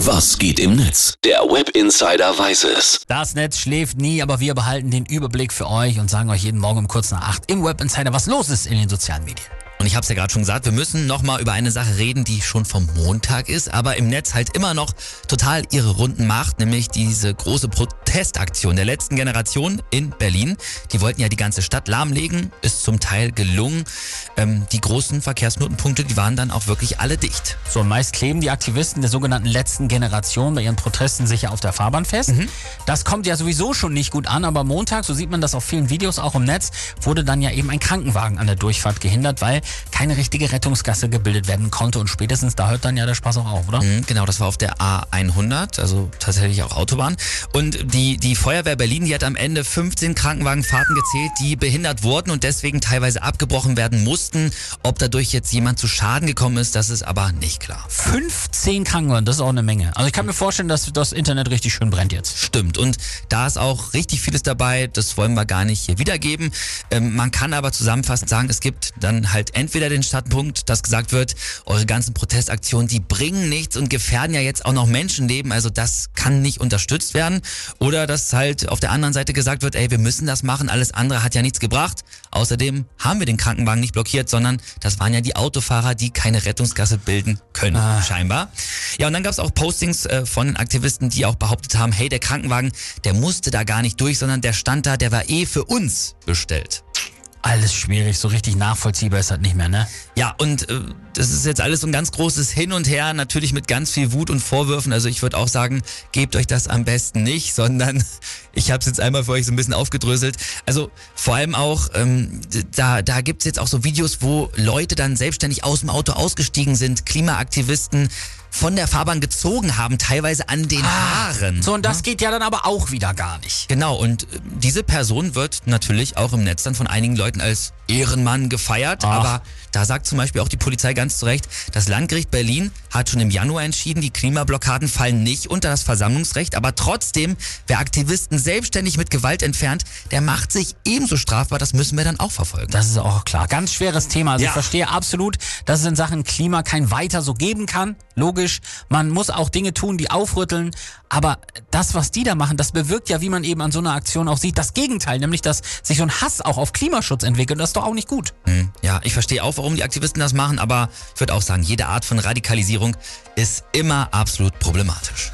Was geht im Netz? Der Web Insider weiß es. Das Netz schläft nie, aber wir behalten den Überblick für euch und sagen euch jeden Morgen um kurz nach acht im Web Insider, was los ist in den sozialen Medien. Und ich habe es ja gerade schon gesagt, wir müssen nochmal über eine Sache reden, die schon vom Montag ist, aber im Netz halt immer noch total ihre Runden macht, nämlich diese große Protestaktion der letzten Generation in Berlin. Die wollten ja die ganze Stadt lahmlegen, ist zum Teil gelungen. Ähm, die großen Verkehrsknotenpunkte, die waren dann auch wirklich alle dicht. So, und meist kleben die Aktivisten der sogenannten letzten Generation bei ihren Protesten sicher auf der Fahrbahn fest. Mhm. Das kommt ja sowieso schon nicht gut an, aber Montag, so sieht man das auf vielen Videos auch im Netz, wurde dann ja eben ein Krankenwagen an der Durchfahrt gehindert, weil keine richtige Rettungsgasse gebildet werden konnte. Und spätestens da hört dann ja der Spaß auch auf, oder? Mhm, genau, das war auf der A100, also tatsächlich auch Autobahn. Und die, die Feuerwehr Berlin, die hat am Ende 15 Krankenwagenfahrten gezählt, die behindert wurden und deswegen teilweise abgebrochen werden mussten. Ob dadurch jetzt jemand zu Schaden gekommen ist, das ist aber nicht klar. 15 Krankenwagen, das ist auch eine Menge. Also ich kann mir vorstellen, dass das Internet richtig schön brennt jetzt. Stimmt. Und da ist auch richtig vieles dabei. Das wollen wir gar nicht hier wiedergeben. Ähm, man kann aber zusammenfassend sagen, es gibt dann halt entweder den Standpunkt, dass gesagt wird, eure ganzen Protestaktionen, die bringen nichts und gefährden ja jetzt auch noch Menschenleben. Also das kann nicht unterstützt werden. Oder dass halt auf der anderen Seite gesagt wird, ey, wir müssen das machen. Alles andere hat ja nichts gebracht. Außerdem haben wir den Krankenwagen nicht blockiert, sondern das waren ja die Autofahrer, die keine Rettungsgasse bilden können, Ah. scheinbar. Ja, und dann gab es auch Postings äh, von den Aktivisten, die auch behauptet haben, hey, der Krankenwagen, der musste da gar nicht durch, sondern der stand da, der war eh für uns bestellt. Alles schwierig, so richtig nachvollziehbar ist das nicht mehr, ne? Ja, und äh, das ist jetzt alles so ein ganz großes Hin und Her, natürlich mit ganz viel Wut und Vorwürfen. Also ich würde auch sagen, gebt euch das am besten nicht, sondern ich habe es jetzt einmal für euch so ein bisschen aufgedröselt. Also vor allem auch, ähm, da, da gibt's jetzt auch so Videos, wo Leute dann selbstständig aus dem Auto ausgestiegen sind, Klimaaktivisten von der Fahrbahn gezogen haben, teilweise an den Haaren. So, und das geht ja dann aber auch wieder gar nicht. Genau, und äh, diese Person wird natürlich auch im Netz dann von einigen Leuten als Ehrenmann gefeiert. Ach. Aber da sagt zum Beispiel auch die Polizei ganz zu Recht, das Landgericht Berlin hat schon im Januar entschieden, die Klimablockaden fallen nicht unter das Versammlungsrecht. Aber trotzdem, wer Aktivisten selbstständig mit Gewalt entfernt, der macht sich ebenso strafbar. Das müssen wir dann auch verfolgen. Das ist auch klar. Ganz schweres Thema. Also Ja. ich verstehe absolut, dass es in Sachen Klima kein Weiter so geben kann. Logisch. Man muss auch Dinge tun, die aufrütteln. Aber das, was die da machen, das bewirkt ja, wie man eben an so einer Aktion auch sieht, das Gegenteil. Nämlich, dass sich so ein Hass auch auf Klimaschutz entwickelt. Und das ist doch auch nicht gut. Hm, Ja, ich verstehe auch, warum die Aktivisten das machen, aber ich würde auch sagen, jede Art von Radikalisierung ist immer absolut problematisch.